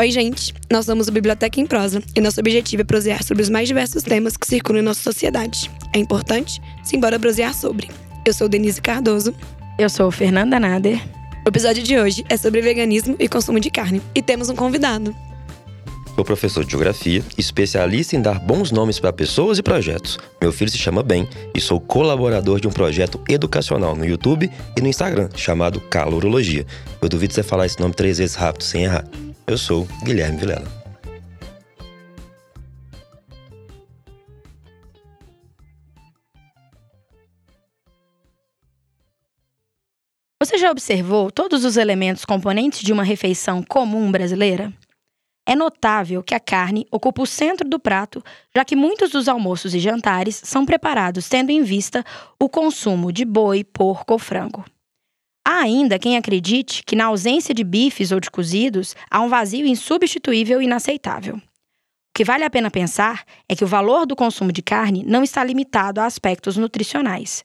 Oi, gente! Nós somos a Biblioteca em Prosa e nosso objetivo é prosear sobre os mais diversos temas que circulam em nossa sociedade. É importante? Simbora prosear sobre. Eu sou Denise Cardoso. Eu sou Fernanda Nader. O episódio de hoje é sobre veganismo e consumo de carne e temos um convidado. Sou professor de geografia, especialista em dar bons nomes para pessoas e projetos. Meu filho se chama Ben e sou colaborador de um projeto educacional no YouTube e no Instagram chamado Calorologia. Eu duvido você falar esse nome três vezes rápido sem errar. Eu sou Guilherme Vilela. Você já observou todos os elementos componentes de uma refeição comum brasileira? É notável que a carne ocupa o centro do prato, já que muitos dos almoços e jantares são preparados tendo em vista o consumo de boi, porco ou frango. Há ainda quem acredite que, na ausência de bifes ou de cozidos, há um vazio insubstituível e inaceitável. O que vale a pena pensar é que o valor do consumo de carne não está limitado a aspectos nutricionais.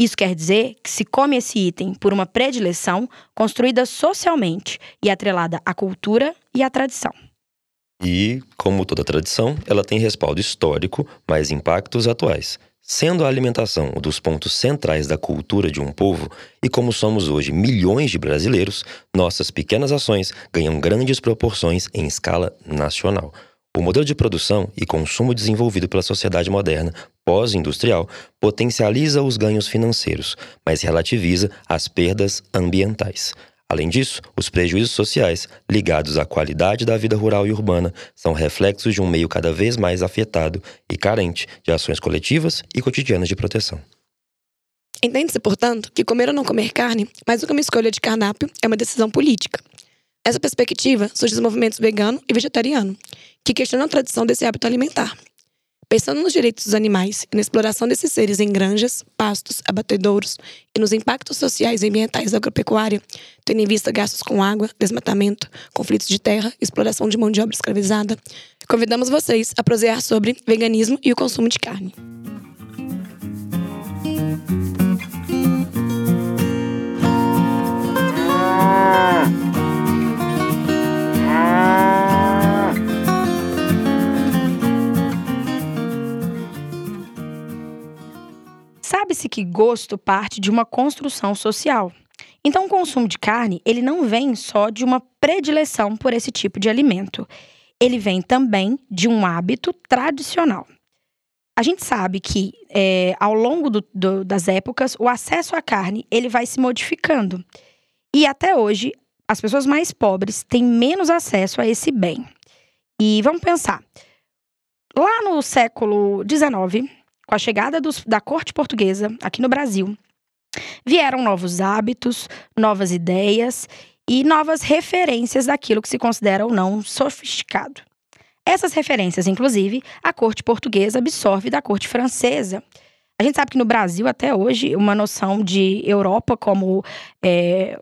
Isso quer dizer que se come esse item por uma predileção construída socialmente e atrelada à cultura e à tradição. E, como toda tradição, ela tem respaldo histórico, mas impactos atuais. Sendo a alimentação um dos pontos centrais da cultura de um povo, e como somos hoje milhões de brasileiros, nossas pequenas ações ganham grandes proporções em escala nacional. O modelo de produção e consumo desenvolvido pela sociedade moderna pós-industrial potencializa os ganhos financeiros, mas relativiza as perdas ambientais. Além disso, os prejuízos sociais ligados à qualidade da vida rural e urbana são reflexos de um meio cada vez mais afetado e carente de ações coletivas e cotidianas de proteção. Entende-se, portanto, que comer ou não comer carne, mais do que uma escolha de cardápio, é uma decisão política. Nessa perspectiva, surgem os movimentos vegano e vegetariano, que questionam a tradição desse hábito alimentar Pensando nos direitos dos animais e na exploração desses seres em granjas, pastos, abatedouros e nos impactos sociais e ambientais da agropecuária, tendo em vista gastos com água, desmatamento, conflitos de terra, exploração de mão de obra escravizada, convidamos vocês a prosear sobre veganismo e o consumo de carne. Sabe-se que gosto parte de uma construção social. Então, o consumo de carne, ele não vem só de uma predileção por esse tipo de alimento. Ele vem também de um hábito tradicional. A gente sabe que, é, ao longo do, do, das épocas, o acesso à carne ele vai se modificando. E até hoje, as pessoas mais pobres têm menos acesso a esse bem. E vamos pensar. Lá no século XIX, com a chegada dos, da corte portuguesa aqui no Brasil, vieram novos hábitos, novas ideias e novas referências daquilo que se considera ou não sofisticado. Essas referências, inclusive, a corte portuguesa absorve da corte francesa. A gente sabe que no Brasil, até hoje, uma noção de Europa como é,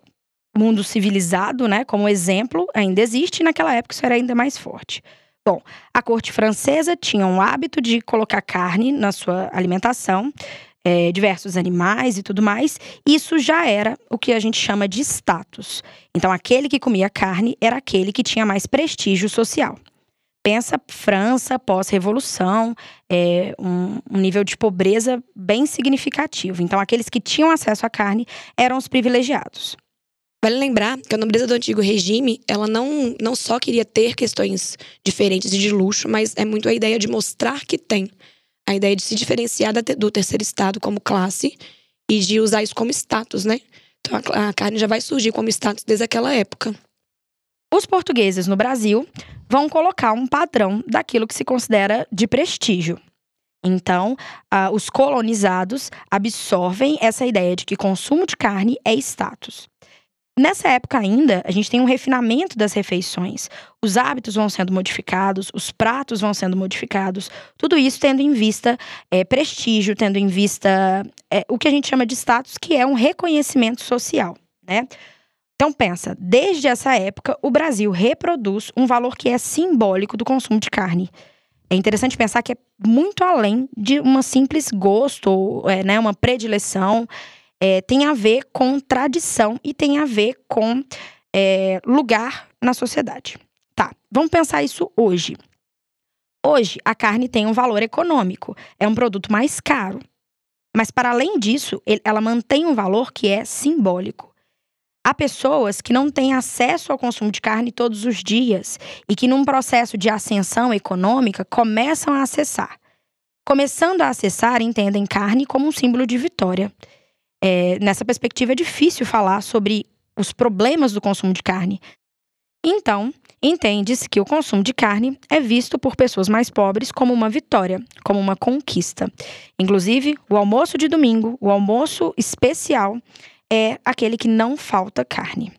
mundo civilizado, né, como exemplo, ainda existe, e naquela época isso era ainda mais forte. Bom, a corte francesa tinha um hábito de colocar carne na sua alimentação, é, diversos animais e tudo mais. Isso já era o que a gente chama de status. Então, aquele que comia carne era aquele que tinha mais prestígio social. Pensa França pós-revolução, é, um, um nível de pobreza bem significativo. Então, aqueles que tinham acesso à carne eram os privilegiados. Vale lembrar que a nobreza do antigo regime, ela não, não só queria ter questões diferentes e de luxo, mas é muito a ideia de mostrar que tem. A ideia de se diferenciar do terceiro estado como classe e de usar isso como status, né? Então a, carne já vai surgir como status desde aquela época. Os portugueses no Brasil vão colocar um padrão daquilo que se considera de prestígio. Então, uh, os colonizados absorvem essa ideia de que consumo de carne é status. Nessa época ainda, a gente tem um refinamento das refeições. Os hábitos vão sendo modificados, os pratos vão sendo modificados, tudo isso tendo em vista é, prestígio, tendo em vista é, o que a gente chama de status, que é um reconhecimento social, né? Então pensa, desde essa época, o Brasil reproduz um valor que é simbólico do consumo de carne. É interessante pensar que é muito além de uma simples gosto, é, né, uma predileção é, tem a ver com tradição e tem a ver com é, lugar na sociedade. Tá, vamos pensar isso hoje. Hoje, a carne tem um valor econômico, é um produto mais caro. Mas, para além disso, ela mantém um valor que é simbólico. Há pessoas que não têm acesso ao consumo de carne todos os dias e que, num processo de ascensão econômica, começam a acessar. Começando a acessar, entendem carne como um símbolo de vitória. É, nessa perspectiva, é difícil falar sobre os problemas do consumo de carne. Então, entende-se que o consumo de carne é visto por pessoas mais pobres como uma vitória, como uma conquista. Inclusive, o almoço de domingo, o almoço especial, é aquele que não falta carne.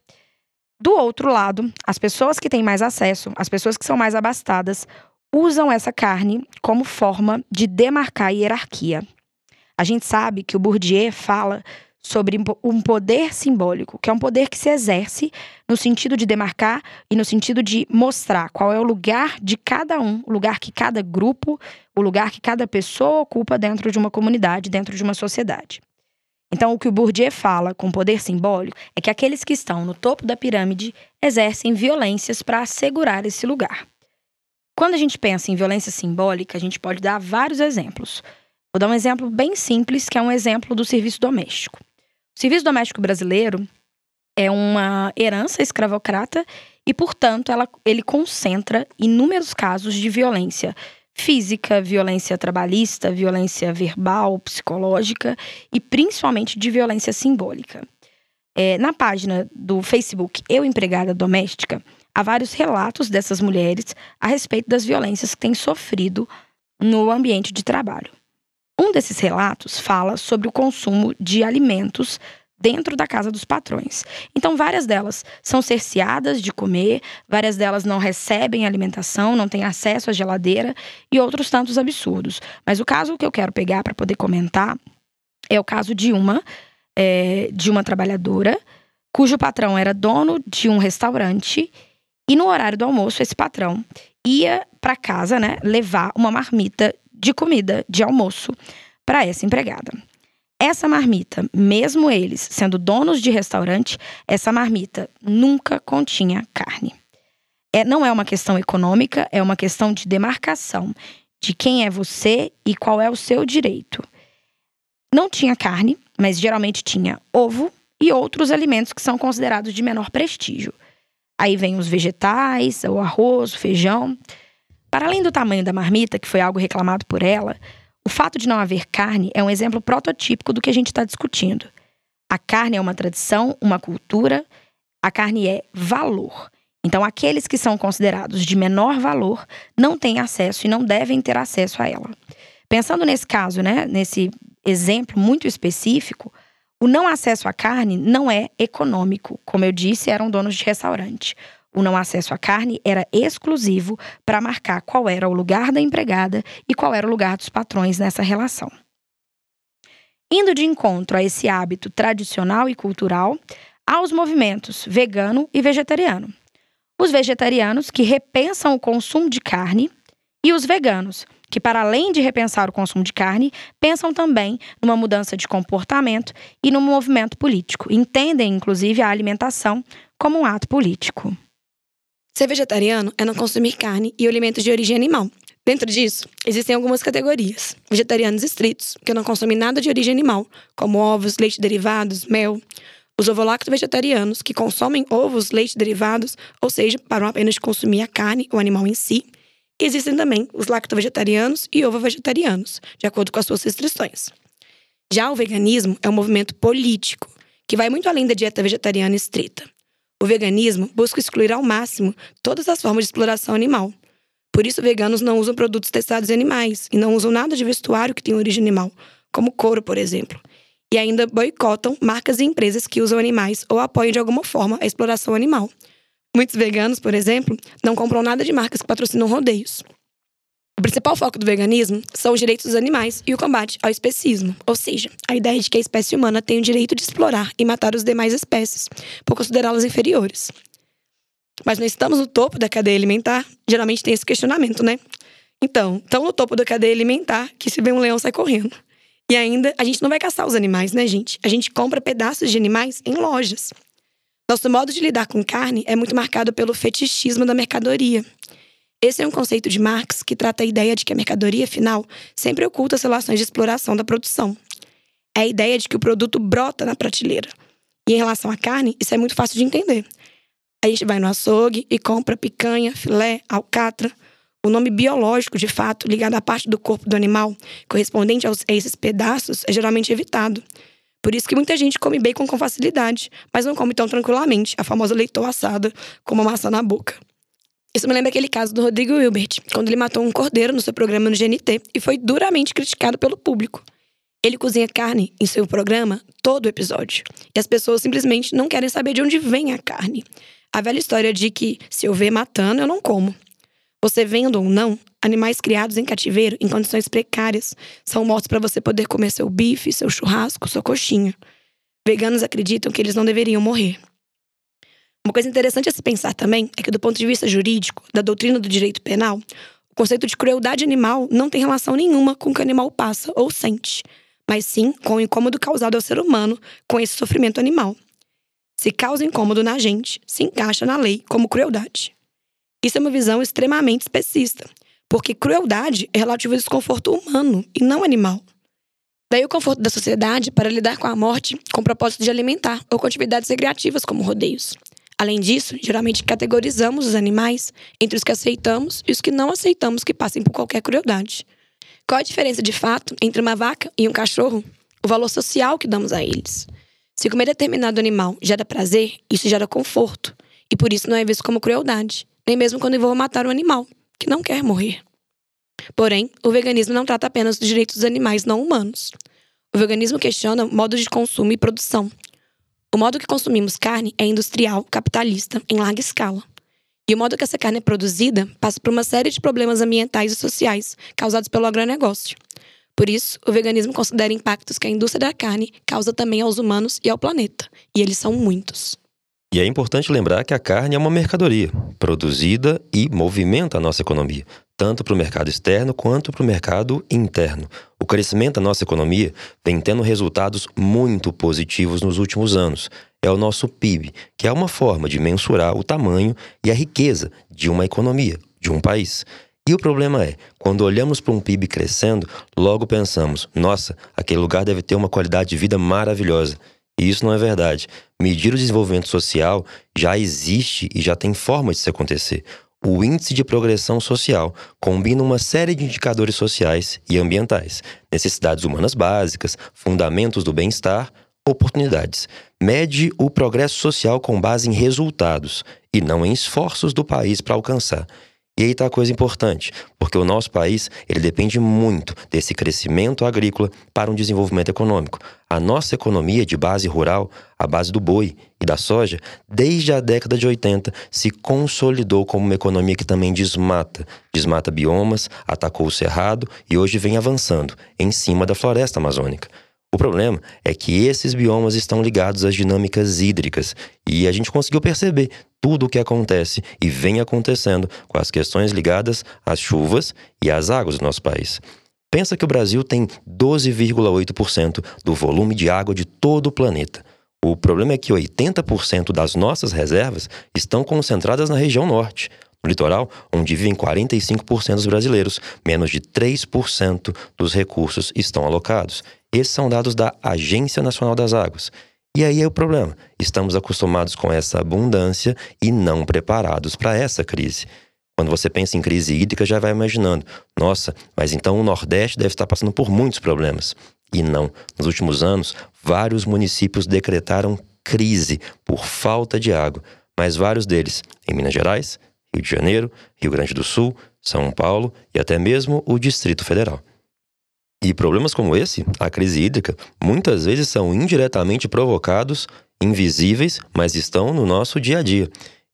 Do outro lado, as pessoas que têm mais acesso, as pessoas que são mais abastadas, usam essa carne como forma de demarcar a hierarquia. A gente sabe que o Bourdieu fala sobre um poder simbólico, que é um poder que se exerce no sentido de demarcar e no sentido de mostrar qual é o lugar de cada um, o lugar que cada grupo, o lugar que cada pessoa ocupa dentro de uma comunidade, dentro de uma sociedade. Então, o que o Bourdieu fala com poder simbólico é que aqueles que estão no topo da pirâmide exercem violências para assegurar esse lugar. Quando a gente pensa em violência simbólica, a gente pode dar vários exemplos. Vou dar um exemplo bem simples, que é um exemplo do serviço doméstico. O serviço doméstico brasileiro é uma herança escravocrata e, portanto, ela, ele concentra inúmeros casos de violência física, violência trabalhista, violência verbal, psicológica e principalmente de violência simbólica. É, na página do Facebook Eu Empregada Doméstica, há vários relatos dessas mulheres a respeito das violências que têm sofrido no ambiente de trabalho. Um desses relatos fala sobre o consumo de alimentos dentro da casa dos patrões. Então, várias delas são cerceadas de comer, várias delas não recebem alimentação, não têm acesso à geladeira e outros tantos absurdos. Mas o caso que eu quero pegar para poder comentar é o caso de uma é, de uma trabalhadora cujo patrão era dono de um restaurante e no horário do almoço esse patrão ia para casa, né, levar uma marmita de comida de almoço para essa empregada. Essa marmita, mesmo eles sendo donos de restaurante, essa marmita nunca continha carne. É, não é uma questão econômica, é uma questão de demarcação de quem é você e qual é o seu direito. Não tinha carne, mas geralmente tinha ovo e outros alimentos que são considerados de menor prestígio. Aí vem os vegetais, o arroz, o feijão. Para além do tamanho da marmita, que foi algo reclamado por ela, o fato de não haver carne é um exemplo prototípico do que a gente está discutindo. A carne é uma tradição, uma cultura, a carne é valor. Então, aqueles que são considerados de menor valor não têm acesso e não devem ter acesso a ela. Pensando nesse caso, né, nesse exemplo muito específico, o não acesso à carne não é econômico. Como eu disse, eram donos de restaurante. O não acesso à carne era exclusivo para marcar qual era o lugar da empregada e qual era o lugar dos patrões nessa relação. Indo de encontro a esse hábito tradicional e cultural, há os movimentos vegano e vegetariano. Os vegetarianos que repensam o consumo de carne e os veganos, que, para além de repensar o consumo de carne, pensam também numa mudança de comportamento e num movimento político. Entendem, inclusive, a alimentação como um ato político. Ser vegetariano é não consumir carne e alimentos de origem animal. Dentro disso, existem algumas categorias. Vegetarianos estritos, que não consomem nada de origem animal, como ovos, leite derivados, mel. Os ovolacto-vegetarianos, que consomem ovos, leite derivados, ou seja, param apenas de consumir a carne, o animal em si. E existem também os lacto-vegetarianos e ovo-vegetarianos, de acordo com as suas restrições. Já o veganismo é um movimento político, que vai muito além da dieta vegetariana estrita. O veganismo busca excluir ao máximo todas as formas de exploração animal. Por isso, veganos não usam produtos testados em animais e não usam nada de vestuário que tem origem animal, como couro, por exemplo. E ainda boicotam marcas e empresas que usam animais ou apoiam de alguma forma a exploração animal. Muitos veganos, por exemplo, não compram nada de marcas que patrocinam rodeios. O principal foco do veganismo são os direitos dos animais e o combate ao especismo, ou seja, a ideia de que a espécie humana tem o direito de explorar e matar as demais espécies, por considerá-las inferiores. Mas não estamos no topo da cadeia alimentar? Geralmente tem esse questionamento, né? Então, tão no topo da cadeia alimentar que se vê um leão sai correndo. E ainda, a gente não vai caçar os animais, né, gente? A gente compra pedaços de animais em lojas. Nosso modo de lidar com carne é muito marcado pelo fetichismo da mercadoria. Esse é um conceito de Marx que trata a ideia de que a mercadoria final sempre oculta as relações de exploração da produção. É a ideia de que o produto brota na prateleira. E em relação à carne, isso é muito fácil de entender. A gente vai no açougue e compra picanha, filé, alcatra. O nome biológico, de fato, ligado à parte do corpo do animal, correspondente aos, a esses pedaços, é geralmente evitado. Por isso que muita gente come bacon com facilidade, mas não come tão tranquilamente, a famosa leitão assada, com uma maçã na boca. Isso me lembra aquele caso do Rodrigo Hilbert, quando ele matou um cordeiro no seu programa no GNT e foi duramente criticado pelo público. Ele cozinha carne em seu programa todo episódio. E as pessoas simplesmente não querem saber de onde vem a carne. A velha história de que se eu ver matando, eu não como. Você vendo ou não, animais criados em cativeiro em condições precárias são mortos para você poder comer seu bife, seu churrasco, sua coxinha. Veganos acreditam que eles não deveriam morrer. Uma coisa interessante a se pensar também é que, do ponto de vista jurídico, da doutrina do direito penal, o conceito de crueldade animal não tem relação nenhuma com o que o animal passa ou sente mas sim com o incômodo causado ao ser humano com esse sofrimento animal. Se causa incômodo na gente, se encaixa na lei como crueldade. Isso é uma visão extremamente especista, porque crueldade é relativo ao desconforto humano e não animal. Daí o conforto da sociedade para lidar com a morte com o propósito de alimentar ou com atividades recreativas como rodeios. Além disso, geralmente categorizamos os animais entre os que aceitamos e os que não aceitamos que passem por qualquer crueldade. Qual a diferença de fato entre uma vaca e um cachorro? O valor social que damos a eles. Se comer determinado animal gera prazer, isso gera conforto. E por isso não é visto como crueldade, nem mesmo quando vou matar um animal, que não quer morrer. Porém, o veganismo não trata apenas dos direitos dos animais não humanos. O veganismo questiona o modo de consumo e produção. O modo que consumimos carne é industrial, capitalista, em larga escala. E o modo que essa carne é produzida passa por uma série de problemas ambientais e sociais causados pelo agronegócio. Por isso, o veganismo considera impactos que a indústria da carne causa também aos humanos e ao planeta. E eles são muitos. E é importante lembrar que a carne é uma mercadoria, produzida e movimenta a nossa economia, tanto para o mercado externo quanto para o mercado interno. O crescimento da nossa economia vem tendo resultados muito positivos nos últimos anos. É o nosso PIB, que é uma forma de mensurar o tamanho e a riqueza de uma economia, de um país. E o problema é, quando olhamos para um PIB crescendo, logo pensamos: nossa, aquele lugar deve ter uma qualidade de vida maravilhosa. E isso não é verdade. Medir o desenvolvimento social já existe e já tem forma de se acontecer. O índice de progressão social combina uma série de indicadores sociais e ambientais, necessidades humanas básicas, fundamentos do bem-estar, oportunidades. Mede o progresso social com base em resultados e não em esforços do país para alcançar. E aí está a coisa importante, porque o nosso país ele depende muito desse crescimento agrícola para um desenvolvimento econômico. A nossa economia de base rural, a base do boi e da soja, desde a década de 80 se consolidou como uma economia que também desmata. Desmata biomas, atacou o cerrado e hoje vem avançando em cima da floresta amazônica. O problema é que esses biomas estão ligados às dinâmicas hídricas e a gente conseguiu perceber tudo o que acontece e vem acontecendo com as questões ligadas às chuvas e às águas do nosso país. Pensa que o Brasil tem 12,8% do volume de água de todo o planeta. O problema é que 80% das nossas reservas estão concentradas na região norte. No litoral, onde vivem 45% dos brasileiros, menos de 3% dos recursos estão alocados. Esses são dados da Agência Nacional das Águas. E aí é o problema. Estamos acostumados com essa abundância e não preparados para essa crise. Quando você pensa em crise hídrica, já vai imaginando: nossa, mas então o Nordeste deve estar passando por muitos problemas. E não. Nos últimos anos, vários municípios decretaram crise por falta de água, mas vários deles em Minas Gerais, Rio de Janeiro, Rio Grande do Sul, São Paulo e até mesmo o Distrito Federal. E problemas como esse, a crise hídrica, muitas vezes são indiretamente provocados, invisíveis, mas estão no nosso dia a dia.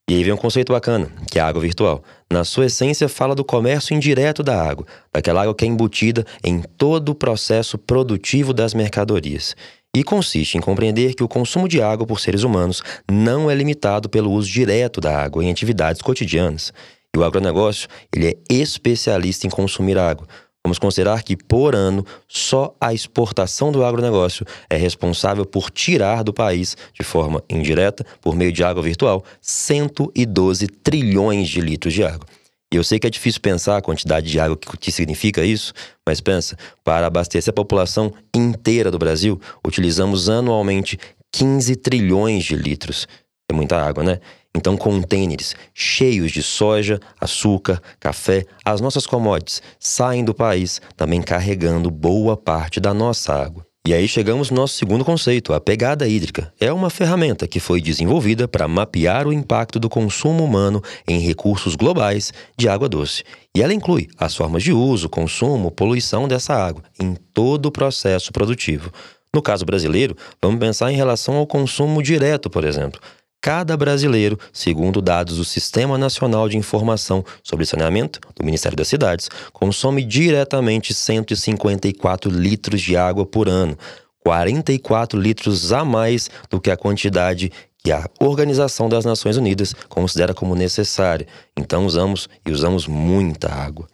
E aí vem um conceito bacana, que é a água virtual. Na sua essência, fala do comércio indireto da água, daquela água que é embutida em todo o processo produtivo das mercadorias. E consiste em compreender que o consumo de água por seres humanos não é limitado pelo uso direto da água em atividades cotidianas. E o agronegócio, ele é especialista em consumir água, vamos considerar que, por ano, só a exportação do agronegócio é responsável por tirar do país, de forma indireta, por meio de água virtual, 112 trilhões de litros de água. E eu sei que é difícil pensar a quantidade de água que, significa isso, mas pensa, para abastecer a população inteira do Brasil, utilizamos anualmente 15 trilhões de litros. É muita água, né? Então, contêineres cheios de soja, açúcar, café, as nossas commodities saem do país, também carregando boa parte da nossa água. E aí chegamos no nosso segundo conceito, a pegada hídrica. É uma ferramenta que foi desenvolvida para mapear o impacto do consumo humano em recursos globais de água doce. E ela inclui as formas de uso, consumo, poluição dessa água em todo o processo produtivo. No caso brasileiro, vamos pensar em relação ao consumo direto, por exemplo. Cada brasileiro, segundo dados do Sistema Nacional de Informação sobre Saneamento, do Ministério das Cidades, consome diretamente 154 litros de água por ano, 44 litros a mais do que a quantidade que a Organização das Nações Unidas considera como necessária. Então usamos e usamos muita água.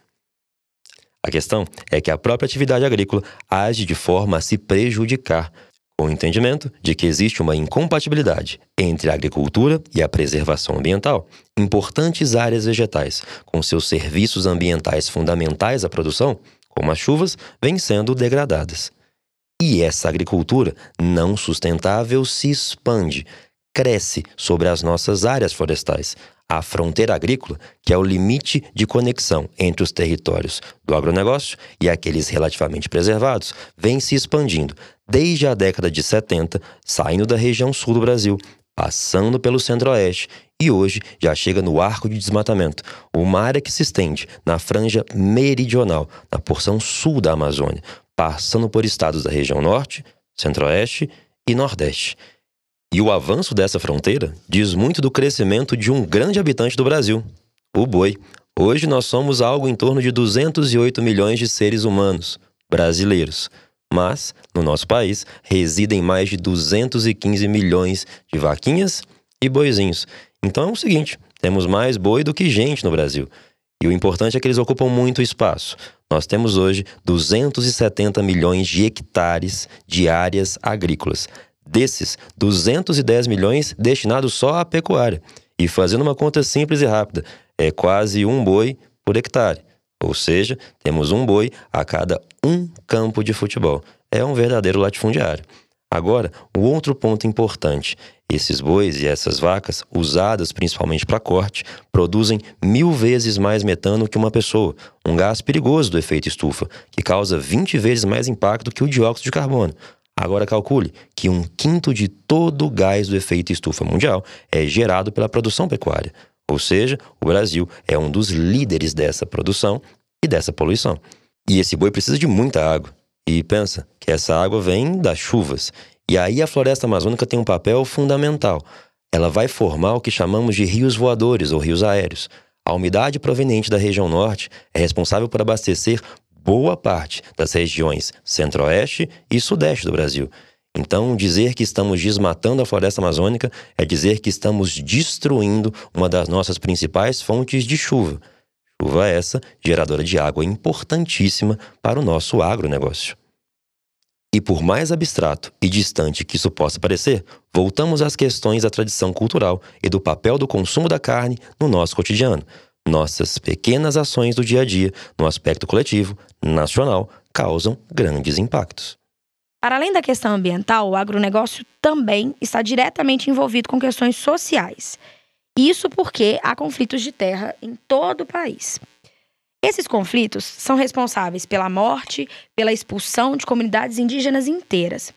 A questão é que a própria atividade agrícola age de forma a se prejudicar, com o entendimento de que existe uma incompatibilidade entre a agricultura e a preservação ambiental, importantes áreas vegetais, com seus serviços ambientais fundamentais à produção, como as chuvas, vêm sendo degradadas. E essa agricultura não sustentável se expande, cresce sobre as nossas áreas florestais, a fronteira agrícola, que é o limite de conexão entre os territórios do agronegócio e aqueles relativamente preservados, vem se expandindo desde a década de 70, saindo da região sul do Brasil, passando pelo centro-oeste e hoje já chega no arco de desmatamento, uma área que se estende na franja meridional, na porção sul da Amazônia, passando por estados da região norte, centro-oeste e nordeste. E o avanço dessa fronteira diz muito do crescimento de um grande habitante do Brasil, o boi. Hoje nós somos algo em torno de 208 milhões de seres humanos brasileiros. Mas, no nosso país, residem mais de 215 milhões de vaquinhas e boizinhos. Então é o seguinte: temos mais boi do que gente no Brasil. E o importante é que eles ocupam muito espaço. Nós temos hoje 270 milhões de hectares de áreas agrícolas. Desses, 210 milhões destinados só à pecuária. E fazendo uma conta simples e rápida, é quase um boi por hectare. Ou seja, temos um boi a cada um campo de futebol. É um verdadeiro latifundiário. Agora, o outro ponto importante: esses bois e essas vacas, usadas principalmente para corte, produzem mil vezes mais metano que uma pessoa, um gás perigoso do efeito estufa, que causa 20 vezes mais impacto que o dióxido de carbono. Agora calcule que um quinto de todo o gás do efeito estufa mundial é gerado pela produção pecuária. Ou seja, o Brasil é um dos líderes dessa produção e dessa poluição. E esse boi precisa de muita água. E pensa que essa água vem das chuvas. E aí a floresta amazônica tem um papel fundamental. Ela vai formar o que chamamos de rios voadores ou rios aéreos. A umidade proveniente da região norte é responsável por abastecer boa parte das regiões centro-oeste e sudeste do Brasil. Então, dizer que estamos desmatando a floresta amazônica é dizer que estamos destruindo uma das nossas principais fontes de chuva. Chuva essa geradora de água importantíssima para o nosso agronegócio. E por mais abstrato e distante que isso possa parecer, voltamos às questões da tradição cultural e do papel do consumo da carne no nosso cotidiano, nossas pequenas ações do dia a dia, no aspecto coletivo, nacional, causam grandes impactos. Para além da questão ambiental, o agronegócio também está diretamente envolvido com questões sociais. Isso porque há conflitos de terra em todo o país. Esses conflitos são responsáveis pela morte, pela expulsão de comunidades indígenas inteiras,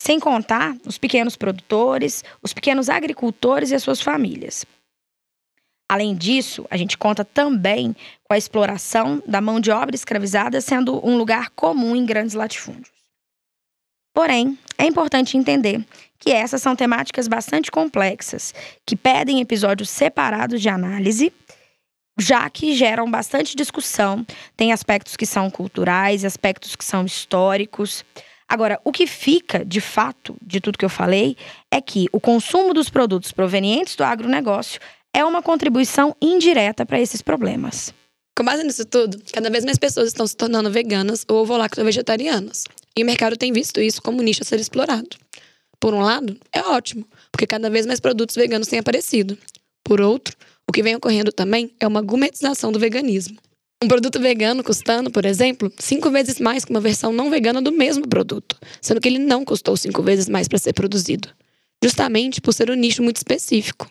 sem contar os pequenos produtores, os pequenos agricultores e as suas famílias. Além disso, a gente conta também com a exploração da mão de obra escravizada sendo um lugar comum em grandes latifúndios. Porém, é importante entender que essas são temáticas bastante complexas, que pedem episódios separados de análise, já que geram bastante discussão. Tem aspectos que são culturais, aspectos que são históricos. Agora, o que fica, de fato, de tudo que eu falei, é que o consumo dos produtos provenientes do agronegócio é uma contribuição indireta para esses problemas. Com base nisso tudo, cada vez mais pessoas estão se tornando veganas ou ovo-lacto-vegetarianas. E o mercado tem visto isso como nicho a ser explorado. Por um lado, é ótimo, porque cada vez mais produtos veganos têm aparecido. Por outro, o que vem ocorrendo também é uma gourmetização do veganismo. Um produto vegano custando, por exemplo, cinco vezes mais que uma versão não vegana do mesmo produto, sendo que ele não custou cinco vezes mais para ser produzido. Justamente por ser um nicho muito específico.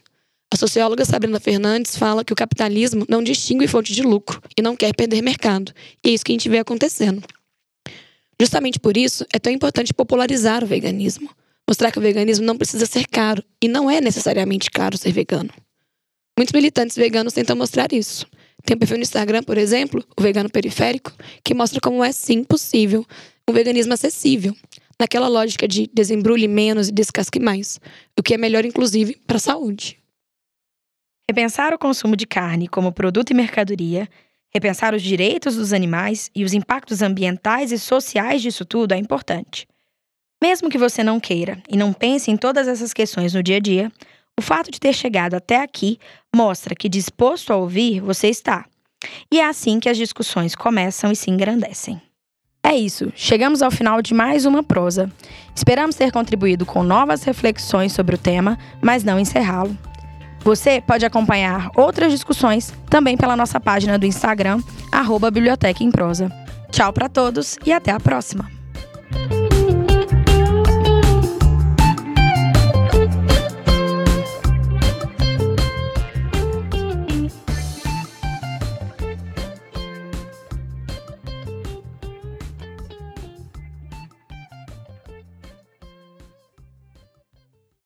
A socióloga Sabrina Fernandes fala que o capitalismo não distingue fonte de lucro e não quer perder mercado. E é isso que a gente vê acontecendo. Justamente por isso, é tão importante popularizar o veganismo. Mostrar que o veganismo não precisa ser caro e não é necessariamente caro ser vegano. Muitos militantes veganos tentam mostrar isso. Tem um perfil no Instagram, por exemplo, o Vegano Periférico, que mostra como é sim possível um veganismo acessível, naquela lógica de desembrulhe menos e descasque mais, o que é melhor, inclusive, para a saúde. Repensar o consumo de carne como produto e mercadoria, repensar os direitos dos animais e os impactos ambientais e sociais disso tudo é importante. Mesmo que você não queira e não pense em todas essas questões no dia a dia, o fato de ter chegado até aqui mostra que disposto a ouvir você está. E é assim que as discussões começam e se engrandecem. É isso, chegamos ao final de mais uma prosa. Esperamos ter contribuído com novas reflexões sobre o tema, mas não encerrá-lo. Você pode acompanhar outras discussões também pela nossa página do Instagram, arroba Biblioteca em Prosa. Tchau para todos e até a próxima!